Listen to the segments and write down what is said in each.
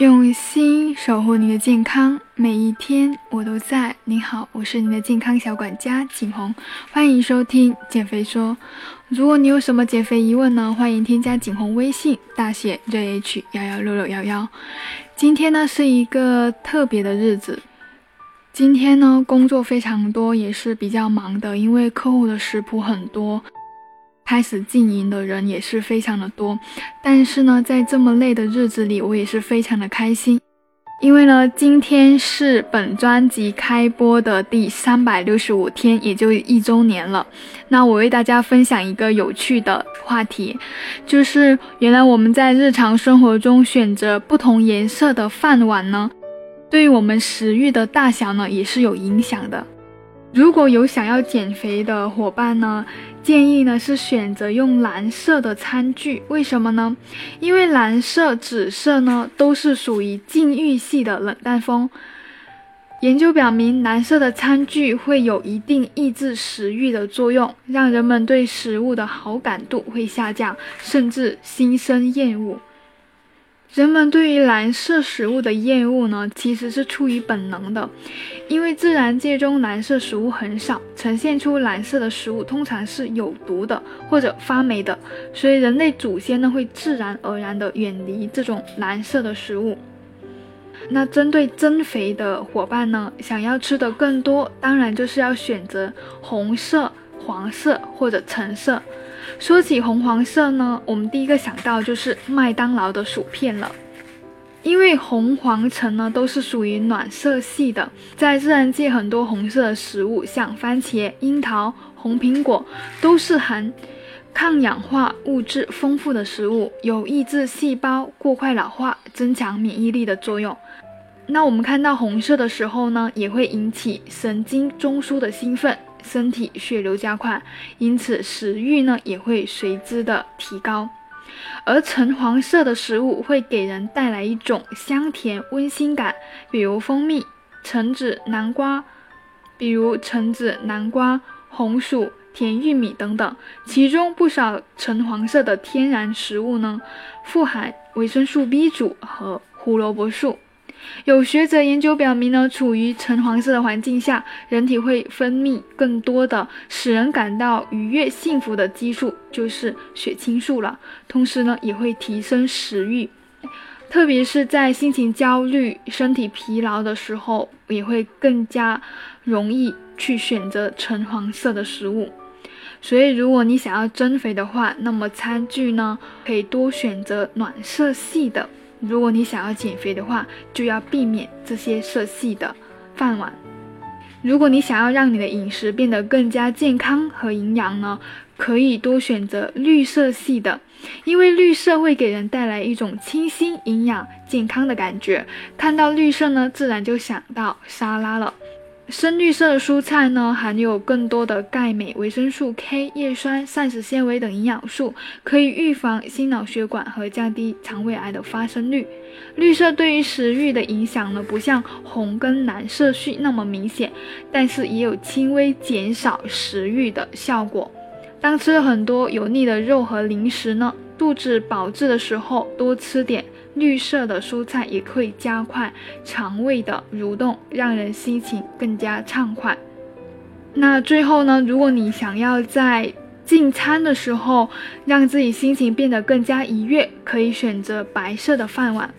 用心守护你的健康，每一天我都在。你好，我是你的健康小管家景红，欢迎收听减肥说。如果你有什么减肥疑问呢，欢迎添加景红微信，大写 JH 幺幺六六幺幺。今天呢是一个特别的日子，今天呢工作非常多，也是比较忙的，因为客户的食谱很多。开始经营的人也是非常的多，但是呢，在这么累的日子里，我也是非常的开心，因为呢，今天是本专辑开播的第三百六十五天，也就一周年了。那我为大家分享一个有趣的话题，就是原来我们在日常生活中选择不同颜色的饭碗呢，对于我们食欲的大小呢，也是有影响的。如果有想要减肥的伙伴呢，建议呢是选择用蓝色的餐具。为什么呢？因为蓝色、紫色呢都是属于禁欲系的冷淡风。研究表明，蓝色的餐具会有一定抑制食欲的作用，让人们对食物的好感度会下降，甚至心生厌恶。人们对于蓝色食物的厌恶呢，其实是出于本能的，因为自然界中蓝色食物很少，呈现出蓝色的食物通常是有毒的或者发霉的，所以人类祖先呢会自然而然的远离这种蓝色的食物。那针对增肥的伙伴呢，想要吃的更多，当然就是要选择红色、黄色或者橙色。说起红黄色呢，我们第一个想到就是麦当劳的薯片了，因为红黄橙呢都是属于暖色系的，在自然界很多红色的食物，像番茄、樱桃、红苹果，都是含抗氧化物质丰富的食物，有抑制细胞过快老化、增强免疫力的作用。那我们看到红色的时候呢，也会引起神经中枢的兴奋。身体血流加快，因此食欲呢也会随之的提高。而橙黄色的食物会给人带来一种香甜温馨感，比如蜂蜜、橙子、南瓜，比如橙子、南瓜、红薯、甜玉米等等。其中不少橙黄色的天然食物呢，富含维生素 B 族和胡萝卜素。有学者研究表明呢，处于橙黄色的环境下，人体会分泌更多的使人感到愉悦、幸福的激素，就是血清素了。同时呢，也会提升食欲，特别是在心情焦虑、身体疲劳的时候，也会更加容易去选择橙黄色的食物。所以，如果你想要增肥的话，那么餐具呢，可以多选择暖色系的。如果你想要减肥的话，就要避免这些色系的饭碗。如果你想要让你的饮食变得更加健康和营养呢，可以多选择绿色系的，因为绿色会给人带来一种清新、营养、健康的感觉。看到绿色呢，自然就想到沙拉了。深绿色的蔬菜呢，含有更多的钙、镁、维生素 K、叶酸、膳食纤维等营养素，可以预防心脑血管和降低肠胃癌的发生率。绿色对于食欲的影响呢，不像红跟蓝色系那么明显，但是也有轻微减少食欲的效果。当吃了很多油腻的肉和零食呢，肚子饱滞的时候，多吃点。绿色的蔬菜也可以加快肠胃的蠕动，让人心情更加畅快。那最后呢，如果你想要在进餐的时候让自己心情变得更加愉悦，可以选择白色的饭碗。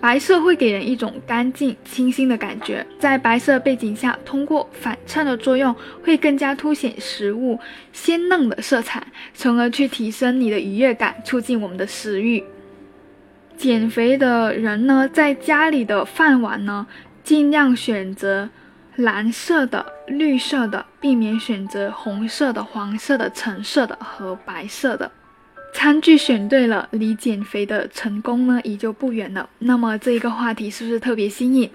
白色会给人一种干净清新的感觉，在白色背景下，通过反衬的作用，会更加凸显食物鲜嫩的色彩，从而去提升你的愉悦感，促进我们的食欲。减肥的人呢，在家里的饭碗呢，尽量选择蓝色的、绿色的，避免选择红色的、黄色的、橙色的和白色的。餐具选对了，离减肥的成功呢，也就不远了。那么这一个话题是不是特别新颖？